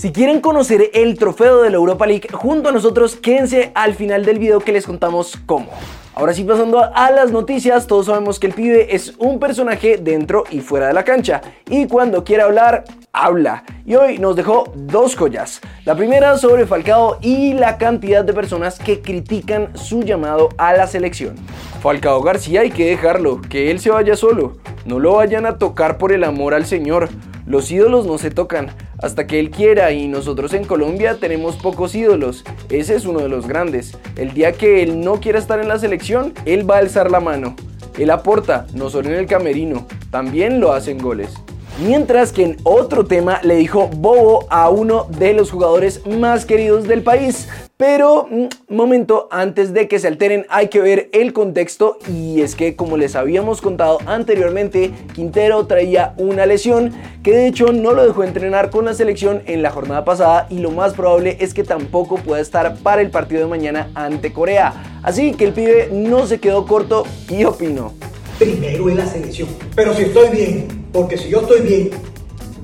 Si quieren conocer el trofeo de la Europa League junto a nosotros, quédense al final del video que les contamos cómo. Ahora sí, pasando a las noticias, todos sabemos que el pibe es un personaje dentro y fuera de la cancha. Y cuando quiere hablar, habla. Y hoy nos dejó dos joyas. La primera sobre Falcao y la cantidad de personas que critican su llamado a la selección. Falcao García hay que dejarlo, que él se vaya solo. No lo vayan a tocar por el amor al Señor. Los ídolos no se tocan hasta que él quiera y nosotros en Colombia tenemos pocos ídolos. Ese es uno de los grandes. El día que él no quiera estar en la selección, él va a alzar la mano. Él aporta, no solo en el camerino, también lo hacen goles. Mientras que en otro tema le dijo bobo a uno de los jugadores más queridos del país. Pero, mm, momento, antes de que se alteren hay que ver el contexto y es que como les habíamos contado anteriormente, Quintero traía una lesión que de hecho no lo dejó entrenar con la selección en la jornada pasada y lo más probable es que tampoco pueda estar para el partido de mañana ante Corea. Así que el pibe no se quedó corto y opinó. Primero es la selección, pero si estoy bien, porque si yo estoy bien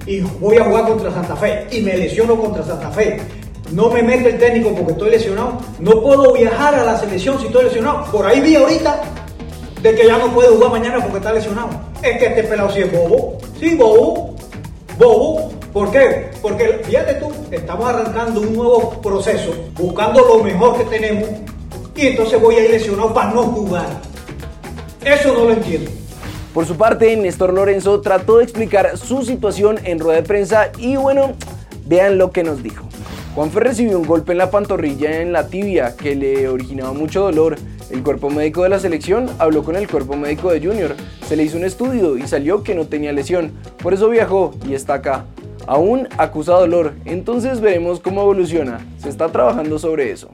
y voy a jugar contra Santa Fe y me lesiono contra Santa Fe, no me mete el técnico porque estoy lesionado, no puedo viajar a la selección si estoy lesionado. Por ahí vi ahorita de que ya no puede jugar mañana porque está lesionado. Es que este pelado sí es bobo. Sí, bobo. Bobo. ¿Por qué? Porque fíjate tú, estamos arrancando un nuevo proceso, buscando lo mejor que tenemos y entonces voy a ir lesionado para no jugar. Eso no lo entiendo. Por su parte, Néstor Lorenzo trató de explicar su situación en rueda de prensa y bueno, vean lo que nos dijo. Juanfer recibió un golpe en la pantorrilla en la tibia que le originaba mucho dolor. El cuerpo médico de la selección habló con el cuerpo médico de Junior, se le hizo un estudio y salió que no tenía lesión, por eso viajó y está acá. Aún acusa dolor, entonces veremos cómo evoluciona. Se está trabajando sobre eso.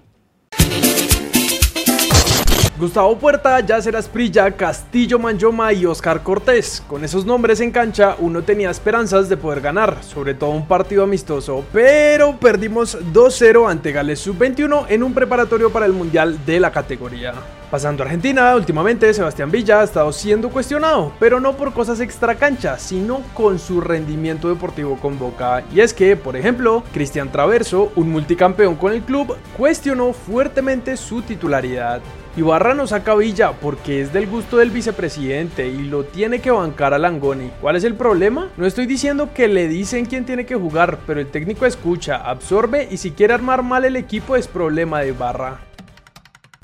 Gustavo Puerta, Yacer Asprilla, Castillo Manjoma y Oscar Cortés. Con esos nombres en cancha uno tenía esperanzas de poder ganar, sobre todo un partido amistoso, pero perdimos 2-0 ante Gales Sub-21 en un preparatorio para el Mundial de la categoría. Pasando a Argentina, últimamente Sebastián Villa ha estado siendo cuestionado, pero no por cosas extra cancha, sino con su rendimiento deportivo con Boca. Y es que, por ejemplo, Cristian Traverso, un multicampeón con el club, cuestionó fuertemente su titularidad. Ibarra no saca Villa porque es del gusto del vicepresidente y lo tiene que bancar a Langoni. ¿Cuál es el problema? No estoy diciendo que le dicen quién tiene que jugar, pero el técnico escucha, absorbe y si quiere armar mal el equipo es problema de Ibarra.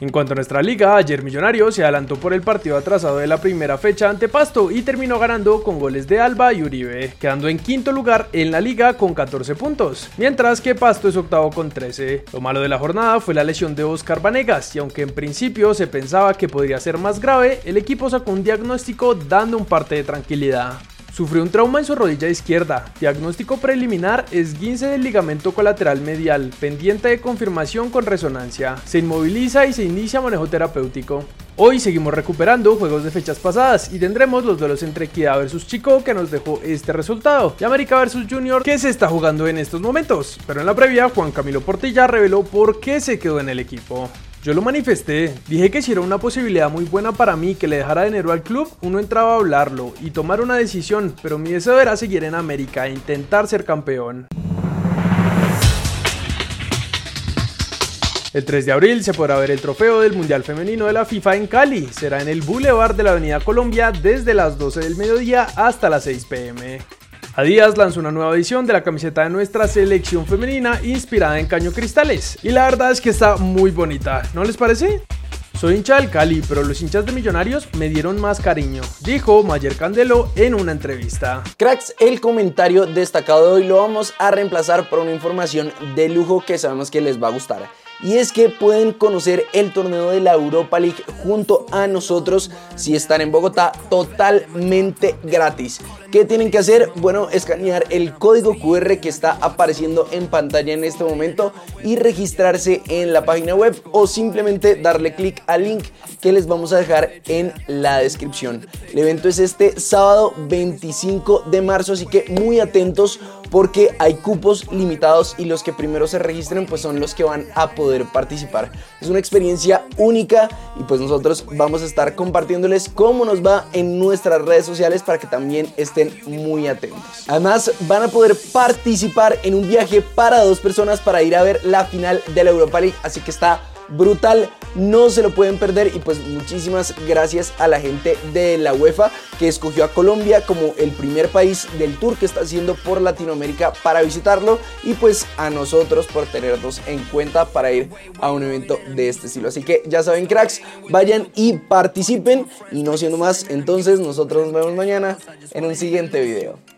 En cuanto a nuestra liga, ayer Millonario se adelantó por el partido atrasado de la primera fecha ante Pasto y terminó ganando con goles de Alba y Uribe, quedando en quinto lugar en la liga con 14 puntos, mientras que Pasto es octavo con 13. Lo malo de la jornada fue la lesión de Oscar Vanegas y aunque en principio se pensaba que podría ser más grave, el equipo sacó un diagnóstico dando un parte de tranquilidad. Sufrió un trauma en su rodilla izquierda. Diagnóstico preliminar esguince del ligamento colateral medial, pendiente de confirmación con resonancia. Se inmoviliza y se inicia manejo terapéutico. Hoy seguimos recuperando juegos de fechas pasadas y tendremos los duelos entre Equidad vs Chico que nos dejó este resultado y América vs Junior que se está jugando en estos momentos. Pero en la previa Juan Camilo Portilla reveló por qué se quedó en el equipo. Yo lo manifesté, dije que si era una posibilidad muy buena para mí que le dejara dinero al club, uno entraba a hablarlo y tomar una decisión, pero mi deseo era seguir en América e intentar ser campeón. El 3 de abril se podrá ver el trofeo del Mundial Femenino de la FIFA en Cali. Será en el Boulevard de la Avenida Colombia desde las 12 del mediodía hasta las 6 pm. Adidas lanzó una nueva edición de la camiseta de nuestra selección femenina inspirada en caño cristales. Y la verdad es que está muy bonita, ¿no les parece? Soy hincha del Cali, pero los hinchas de Millonarios me dieron más cariño, dijo Mayer Candelo en una entrevista. Cracks, el comentario destacado de hoy lo vamos a reemplazar por una información de lujo que sabemos que les va a gustar y es que pueden conocer el torneo de la Europa League junto a nosotros si están en Bogotá totalmente gratis. ¿Qué tienen que hacer? Bueno, escanear el código QR que está apareciendo en pantalla en este momento y registrarse en la página web o simplemente darle clic al link que les vamos a dejar en la descripción. El evento es este sábado 25 de marzo, así que muy atentos porque hay cupos limitados y los que primero se registren pues son los que van a participar. Es una experiencia única y pues nosotros vamos a estar compartiéndoles cómo nos va en nuestras redes sociales para que también estén muy atentos. Además van a poder participar en un viaje para dos personas para ir a ver la final de la Europa League, así que está brutal, no se lo pueden perder y pues muchísimas gracias a la gente de la UEFA que escogió a Colombia como el primer país del tour que está haciendo por Latinoamérica para visitarlo y pues a nosotros por tenernos en cuenta para ir a un evento de este estilo. Así que ya saben cracks, vayan y participen y no siendo más, entonces nosotros nos vemos mañana en un siguiente video.